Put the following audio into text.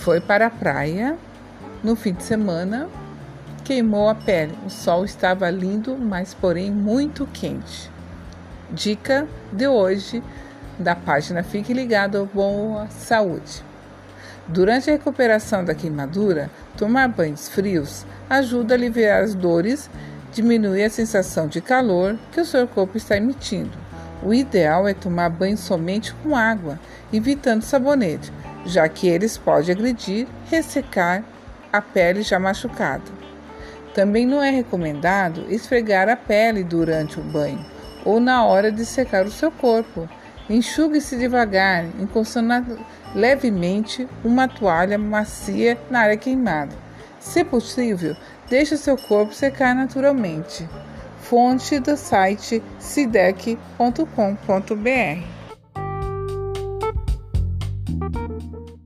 Foi para a praia no fim de semana, queimou a pele. O sol estava lindo, mas porém muito quente. Dica de hoje da página Fique Ligado Boa Saúde. Durante a recuperação da queimadura, tomar banhos frios ajuda a aliviar as dores, diminuir a sensação de calor que o seu corpo está emitindo. O ideal é tomar banho somente com água, evitando sabonete, já que eles podem agredir, ressecar a pele já machucada. Também não é recomendado esfregar a pele durante o banho ou na hora de secar o seu corpo. Enxugue-se devagar, encostando levemente uma toalha macia na área queimada. Se possível, deixe seu corpo secar naturalmente fonte do site sidec.com.br. Thank you.